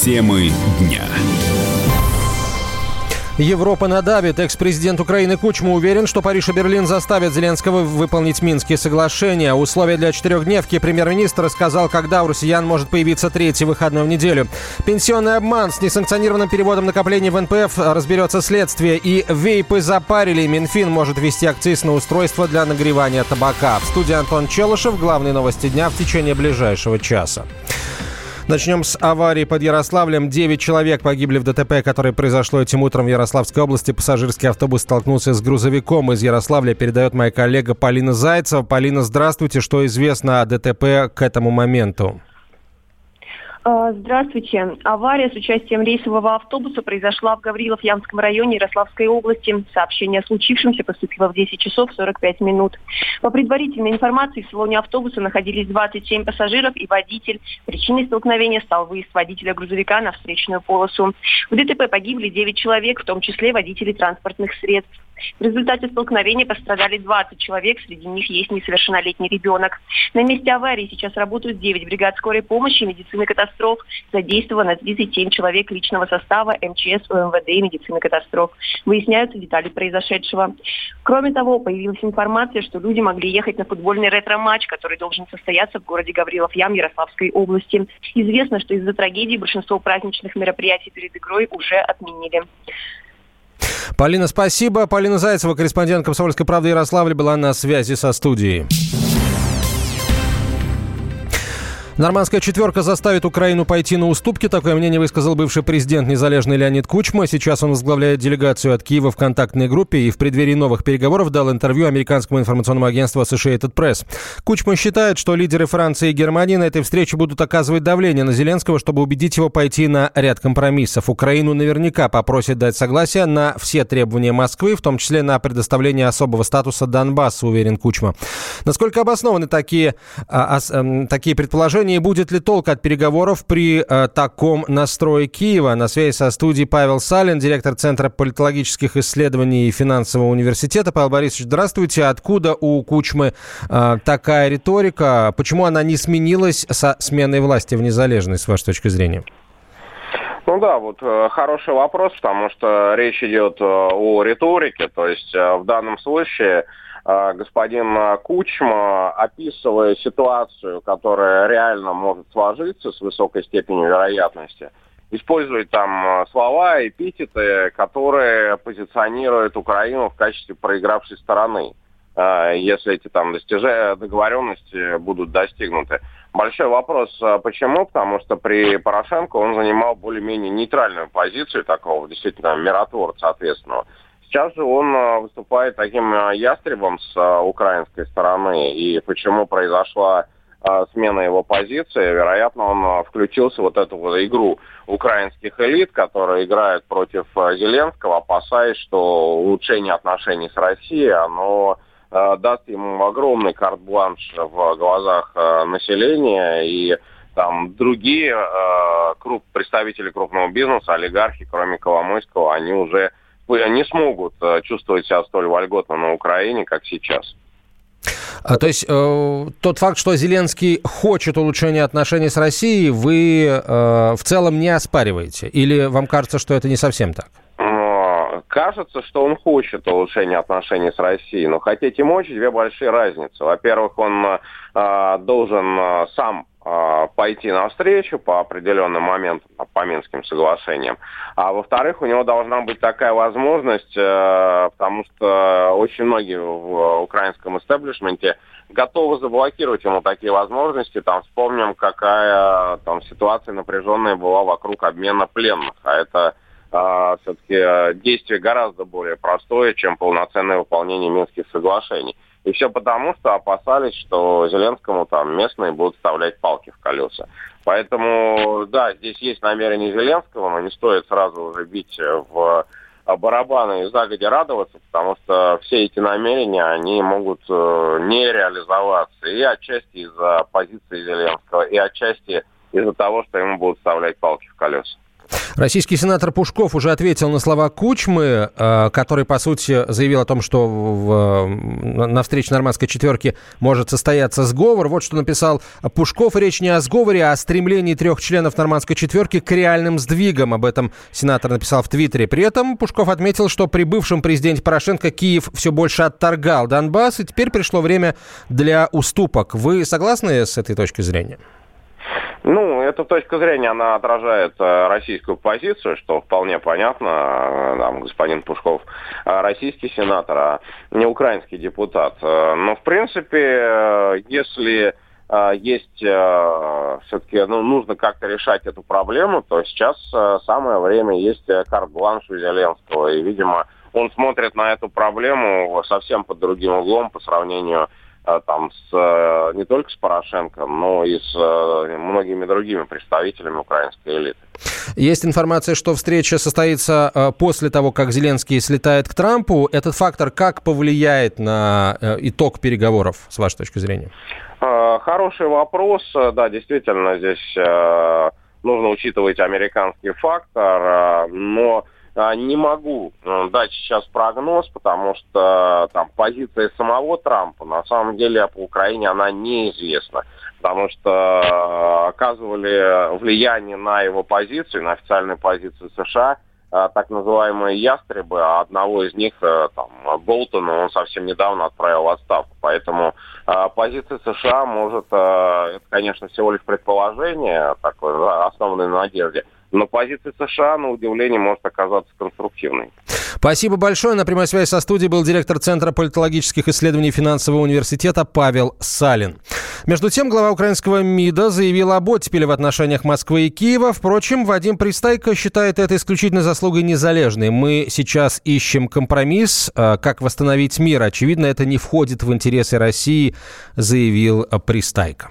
Темы дня. Европа надавит. Экс-президент Украины Кучма уверен, что Париж и Берлин заставят Зеленского выполнить Минские соглашения. Условия для четырехдневки премьер-министр рассказал, когда у россиян может появиться третий выходной в неделю. Пенсионный обман с несанкционированным переводом накоплений в НПФ разберется следствие. И вейпы запарили. Минфин может ввести акциз на устройство для нагревания табака. В студии Антон Челышев. Главные новости дня в течение ближайшего часа. Начнем с аварии под Ярославлем. Девять человек погибли в ДТП, которое произошло этим утром в Ярославской области. Пассажирский автобус столкнулся с грузовиком из Ярославля, передает моя коллега Полина Зайцева. Полина, здравствуйте. Что известно о ДТП к этому моменту? А, здравствуйте. Авария с участием рейсового автобуса произошла в Гаврилов-Янском районе Ярославской области. Сообщение о случившемся поступило в 10 часов 45 минут. По предварительной информации, в салоне автобуса находились 27 пассажиров и водитель. Причиной столкновения стал выезд водителя грузовика на встречную полосу. В ДТП погибли 9 человек, в том числе водители транспортных средств. В результате столкновения пострадали 20 человек, среди них есть несовершеннолетний ребенок. На месте аварии сейчас работают 9 бригад скорой помощи и медицины катастроф. Задействовано 37 человек личного состава МЧС, УМВД и медицины катастроф. Выясняются детали произошедшего. Кроме того, появилась информация, что люди могли ехать на футбольный ретро-матч, который должен состояться в городе Гаврилов-Ям Ярославской области. Известно, что из-за трагедии большинство праздничных мероприятий перед игрой уже отменили. Полина, спасибо. Полина Зайцева, корреспондент «Комсомольской правды» Ярославля, была на связи со студией. Нормандская четверка заставит Украину пойти на уступки. Такое мнение высказал бывший президент незалежный Леонид Кучма. Сейчас он возглавляет делегацию от Киева в контактной группе и в преддверии новых переговоров дал интервью американскому информационному агентству Associated Press. Кучма считает, что лидеры Франции и Германии на этой встрече будут оказывать давление на Зеленского, чтобы убедить его пойти на ряд компромиссов. Украину наверняка попросят дать согласие на все требования Москвы, в том числе на предоставление особого статуса Донбасса, уверен Кучма. Насколько обоснованы такие, а, а, такие предположения? Не будет ли толк от переговоров при э, таком настрое Киева? На связи со студией Павел Салин, директор Центра политологических исследований и финансового университета. Павел Борисович, здравствуйте. Откуда у Кучмы э, такая риторика? Почему она не сменилась со сменой власти в незалежность, с вашей точки зрения? Ну да, вот э, хороший вопрос, потому что речь идет э, о риторике, то есть э, в данном случае господин Кучма, описывая ситуацию, которая реально может сложиться с высокой степенью вероятности, использует там э, слова, эпитеты, которые позиционируют Украину в качестве проигравшей стороны, э, если эти там достижения, договоренности будут достигнуты. Большой вопрос, почему? Потому что при Порошенко он занимал более-менее нейтральную позицию такого действительно миротворца ответственного. Сейчас же он э, выступает таким э, ястребом с э, украинской стороны. И почему произошла смена его позиции, вероятно, он включился вот эту вот игру украинских элит, которые играют против Зеленского, опасаясь, что улучшение отношений с Россией, оно даст ему огромный карт-бланш в глазах населения, и там другие круп, представители крупного бизнеса, олигархи, кроме Коломойского, они уже не смогут э, чувствовать себя столь вольготно на Украине, как сейчас. А, то есть э, тот факт, что Зеленский хочет улучшения отношений с Россией, вы э, в целом не оспариваете? Или вам кажется, что это не совсем так? Кажется, что он хочет улучшения отношений с Россией, но хотеть и мочь две большие разницы. Во-первых, он э, должен э, сам пойти навстречу по определенным моментам, по Минским соглашениям. А во-вторых, у него должна быть такая возможность, э, потому что очень многие в украинском истеблишменте готовы заблокировать ему такие возможности. Там вспомним, какая там ситуация напряженная была вокруг обмена пленных. А это а, все-таки э, действие гораздо более простое, чем полноценное выполнение Минских соглашений. И все потому, что опасались, что Зеленскому там местные будут вставлять палки в колеса. Поэтому, да, здесь есть намерение Зеленского, но не стоит сразу уже бить в барабаны и загодя радоваться, потому что все эти намерения, они могут э, не реализоваться. И отчасти из-за позиции Зеленского, и отчасти из-за того, что ему будут вставлять палки в колеса. Российский сенатор Пушков уже ответил на слова Кучмы, э, который, по сути, заявил о том, что в, на встрече нормандской четверки может состояться сговор. Вот что написал Пушков. Речь не о сговоре, а о стремлении трех членов нормандской четверки к реальным сдвигам. Об этом сенатор написал в Твиттере. При этом Пушков отметил, что при бывшем президенте Порошенко Киев все больше отторгал Донбасс, и теперь пришло время для уступок. Вы согласны с этой точкой зрения? Ну, эта точка зрения, она отражает э, российскую позицию, что вполне понятно. Э, там, господин Пушков э, российский сенатор, а не украинский депутат. Но, в принципе, если есть все-таки ну, нужно как-то решать эту проблему, то сейчас самое время есть карт-бланш у Зеленского. И, видимо, он смотрит на эту проблему совсем под другим углом по сравнению Э, там с, э, не только с Порошенко, но и с э, многими другими представителями украинской элиты. Есть информация, что встреча состоится после того, как Зеленский слетает к Трампу. Этот фактор как повлияет на итог переговоров, с вашей точки зрения? Хороший вопрос. Да, действительно, здесь нужно учитывать американский фактор, но не могу э, дать сейчас прогноз, потому что там позиция самого Трампа на самом деле по Украине она неизвестна, потому что э, оказывали влияние на его позицию, на официальную позицию США э, так называемые ястребы, а одного из них, там, Болтона, он совсем недавно отправил отставку. Поэтому позиция США может, это, конечно, всего лишь предположение, такое, основанное на надежде, но позиция США, на удивление, может оказаться конструктивной. Спасибо большое. На прямой связи со студией был директор Центра политологических исследований финансового университета Павел Салин. Между тем, глава украинского МИДа заявил об оттепели в отношениях Москвы и Киева. Впрочем, Вадим Пристайко считает это исключительно заслугой незалежной. Мы сейчас ищем компромисс, а, как восстановить мир. Очевидно, это не входит в интересы России, заявил Пристайко.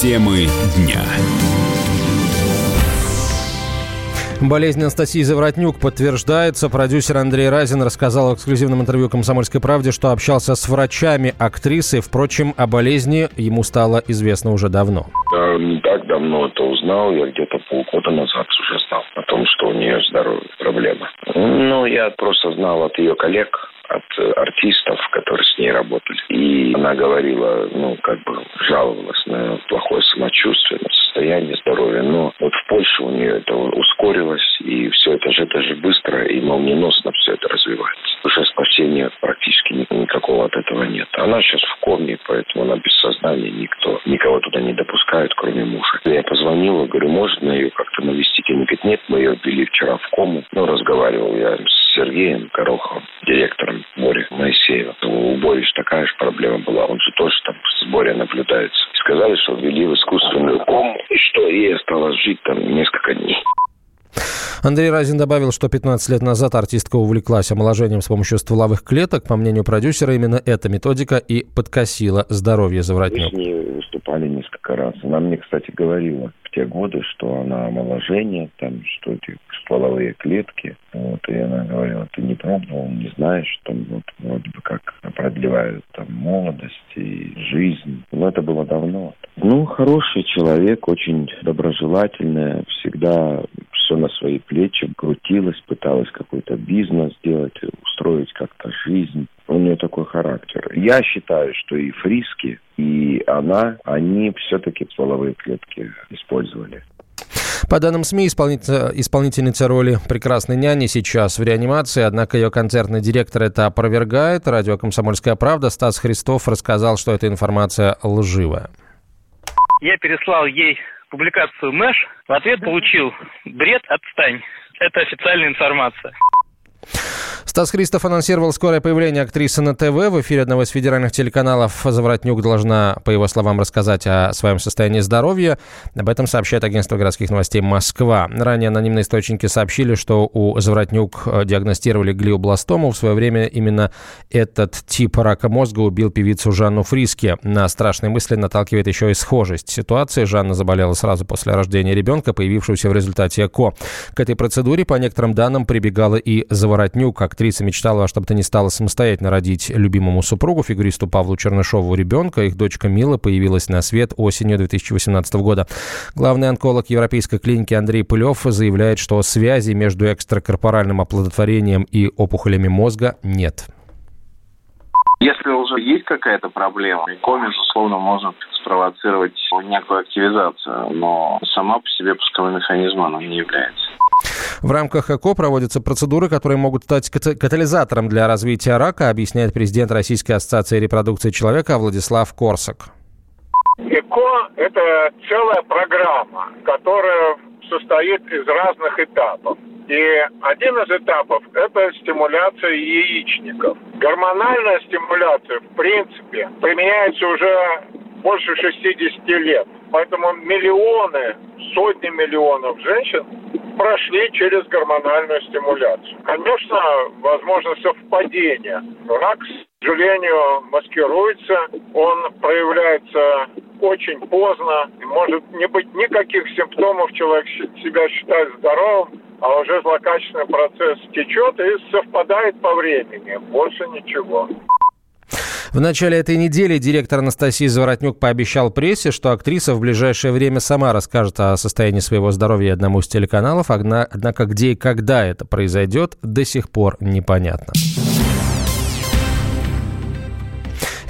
Темы дня. Болезнь Анастасии Заворотнюк подтверждается. Продюсер Андрей Разин рассказал в эксклюзивном интервью «Комсомольской правде», что общался с врачами актрисы. Впрочем, о болезни ему стало известно уже давно. Я не так давно это узнал. Я где-то полгода назад уже знал о том, что у нее здоровье проблема. Ну, я просто знал от ее коллег, от артистов, которые с ней работали. И она говорила, ну, как бы жаловалась на плохое самочувствие, на состояние здоровья. Но вот в Польше у нее это ускорилось, и все это же даже быстро и молниеносно все это развивается. Уже спасения практически никакого от этого нет. Она сейчас в коме, поэтому она без сознания, никто, никого туда не допускает, кроме мужа. Я позвонила, говорю, можно ее как-то навестить? Они говорят, нет, мы ее ввели вчера в кому. Ну, разговаривал я с Сергеем Гороховым, директором Боря Моисеева. У Бори такая же проблема была. Он же тоже там с Боря наблюдается. Сказали, что ввели в искусственную кому, и что ей осталось жить там несколько дней. Андрей Разин добавил, что 15 лет назад артистка увлеклась омоложением с помощью стволовых клеток. По мнению продюсера, именно эта методика и подкосила здоровье Заворотнюк. Мы с ней выступали несколько раз. Она мне, кстати, говорила в те годы, что она омоложение, там, что эти стволовые клетки. Вот, и она говорила, ты не пробовал, не знаешь, что вот вроде бы как продлевают там молодость и жизнь. Но это было давно. Ну, хороший человек, очень доброжелательный, всегда все на свои плечи крутилась, пыталась какой-то бизнес сделать, устроить как-то жизнь. У нее такой характер. Я считаю, что и Фриски, и она, они все-таки стволовые клетки использовали. По данным СМИ, исполнительница роли прекрасной няни сейчас в реанимации, однако ее концертный директор это опровергает. Радио «Комсомольская правда» Стас Христов рассказал, что эта информация лживая. Я переслал ей публикацию Мэш, в ответ получил «Бред, отстань». Это официальная информация. Стас Христов анонсировал скорое появление актрисы на ТВ. В эфире одного из федеральных телеканалов Заворотнюк должна, по его словам, рассказать о своем состоянии здоровья. Об этом сообщает агентство городских новостей «Москва». Ранее анонимные источники сообщили, что у Заворотнюк диагностировали глиобластому. В свое время именно этот тип рака мозга убил певицу Жанну Фриски. На страшные мысли наталкивает еще и схожесть ситуации. Жанна заболела сразу после рождения ребенка, появившегося в результате ЭКО. К этой процедуре, по некоторым данным, прибегала и Заворотнюк, как актриса мечтала во что бы то ни стало самостоятельно родить любимому супругу, фигуристу Павлу Чернышову, ребенка. Их дочка Мила появилась на свет осенью 2018 года. Главный онколог Европейской клиники Андрей Пылев заявляет, что связи между экстракорпоральным оплодотворением и опухолями мозга нет. Если уже есть какая-то проблема, ИКО, безусловно, может спровоцировать некую активизацию, но сама по себе пусковой механизм она не является. В рамках ЭКО проводятся процедуры, которые могут стать катализатором для развития рака, объясняет президент Российской ассоциации репродукции человека Владислав Корсак. ЭКО – это целая программа, которая состоит из разных этапов. И один из этапов – это стимуляция яичников. Гормональная стимуляция, в принципе, применяется уже больше 60 лет. Поэтому миллионы, сотни миллионов женщин прошли через гормональную стимуляцию. Конечно, возможно совпадение. Рак, к сожалению, маскируется, он проявляется очень поздно, может не быть никаких симптомов, человек себя считает здоровым, а уже злокачественный процесс течет и совпадает по времени. Больше ничего. В начале этой недели директор Анастасии Заворотнюк пообещал прессе, что актриса в ближайшее время сама расскажет о состоянии своего здоровья одному из телеканалов, однако где и когда это произойдет, до сих пор непонятно.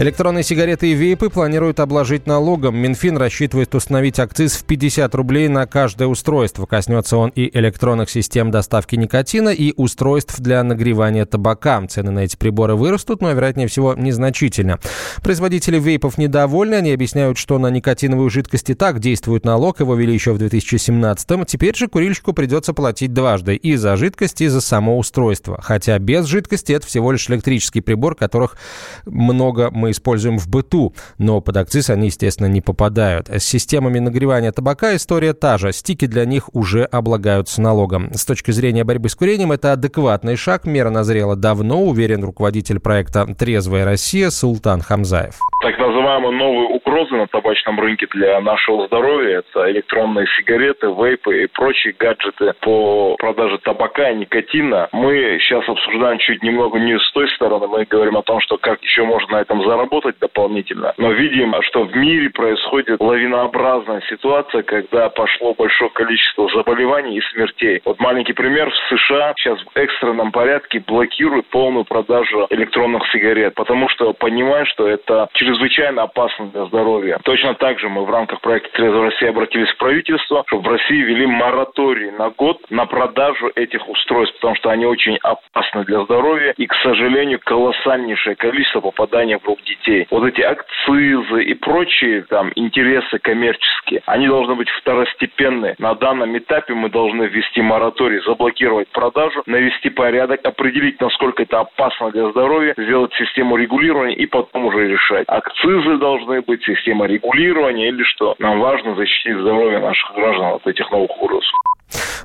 Электронные сигареты и вейпы планируют обложить налогом. Минфин рассчитывает установить акциз в 50 рублей на каждое устройство. Коснется он и электронных систем доставки никотина, и устройств для нагревания табака. Цены на эти приборы вырастут, но, вероятнее всего, незначительно. Производители вейпов недовольны. Они объясняют, что на никотиновую жидкость и так действует налог. Его ввели еще в 2017-м. Теперь же курильщику придется платить дважды. И за жидкость, и за само устройство. Хотя без жидкости это всего лишь электрический прибор, которых много мы используем в быту, но под акциз они, естественно, не попадают. С системами нагревания табака история та же. Стики для них уже облагаются налогом. С точки зрения борьбы с курением это адекватный шаг. Мера назрела давно, уверен руководитель проекта «Трезвая Россия» Султан Хамзаев. Так называемые новые угрозы на табачном рынке для нашего здоровья – это электронные сигареты, вейпы и прочие гаджеты по продаже табака и никотина. Мы сейчас обсуждаем чуть немного не с той стороны. Мы говорим о том, что как еще можно на этом заработать заработать дополнительно. Но видим, что в мире происходит лавинообразная ситуация, когда пошло большое количество заболеваний и смертей. Вот маленький пример. В США сейчас в экстренном порядке блокируют полную продажу электронных сигарет, потому что понимают, что это чрезвычайно опасно для здоровья. Точно так же мы в рамках проекта «Трезвая Россия» обратились в правительство, чтобы в России ввели мораторий на год на продажу этих устройств, потому что они очень опасны для здоровья и, к сожалению, колоссальнейшее количество попадания в руки детей. Вот эти акцизы и прочие там интересы коммерческие, они должны быть второстепенные. На данном этапе мы должны ввести мораторий, заблокировать продажу, навести порядок, определить, насколько это опасно для здоровья, сделать систему регулирования и потом уже решать. Акцизы должны быть, система регулирования или что. Нам важно защитить здоровье наших граждан от этих новых угроз.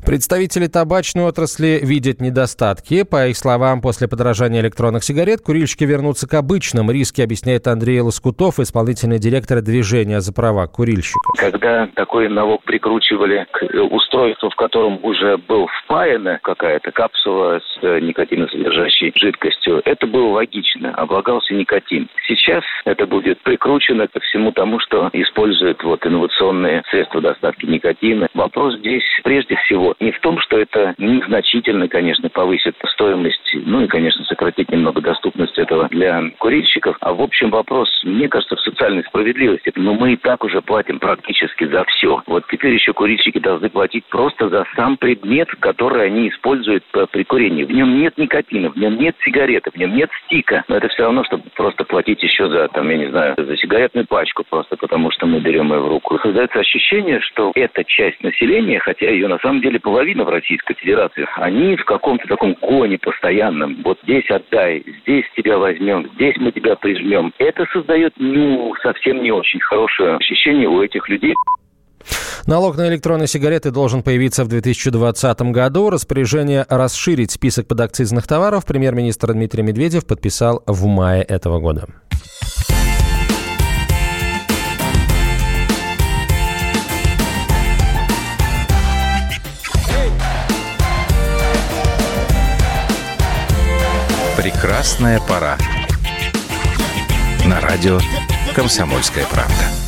Представители табачной отрасли видят недостатки. По их словам, после подорожания электронных сигарет курильщики вернутся к обычным. Риски объясняет Андрей Лоскутов, исполнительный директор движения за права курильщиков. Когда такой налог прикручивали к устройству, в котором уже был впаяна какая-то капсула с э, никотиносодержащей жидкостью, это было логично, облагался никотин. Сейчас это будет прикручено ко всему тому, что используют вот инновационные средства доставки никотина. Вопрос здесь прежде всего не в том, что это незначительно, конечно, повысит стоимость, ну и, конечно, сократит немного доступность этого для курильщиков. А в общем вопрос, мне кажется, в социальной справедливости. Но мы и так уже платим практически за все. Вот теперь еще курильщики должны платить просто за сам предмет, который они используют при курении. В нем нет никотина, в нем нет сигареты, в нем нет стика. Но это все равно, чтобы просто платить еще за, там, я не знаю, за сигаретную пачку, просто потому что мы берем ее в руку. Создается ощущение, что эта часть населения, хотя ее на самом деле половина в Российской Федерации, они в каком-то таком гоне постоянном. Вот здесь отдай, здесь тебя возьмем, здесь мы тебя прижмем. Это создает, ну, совсем не очень хорошее ощущение у этих людей. Налог на электронные сигареты должен появиться в 2020 году. Распоряжение расширить список подакцизных товаров премьер-министр Дмитрий Медведев подписал в мае этого года. Прекрасная пора. На радио «Комсомольская правда».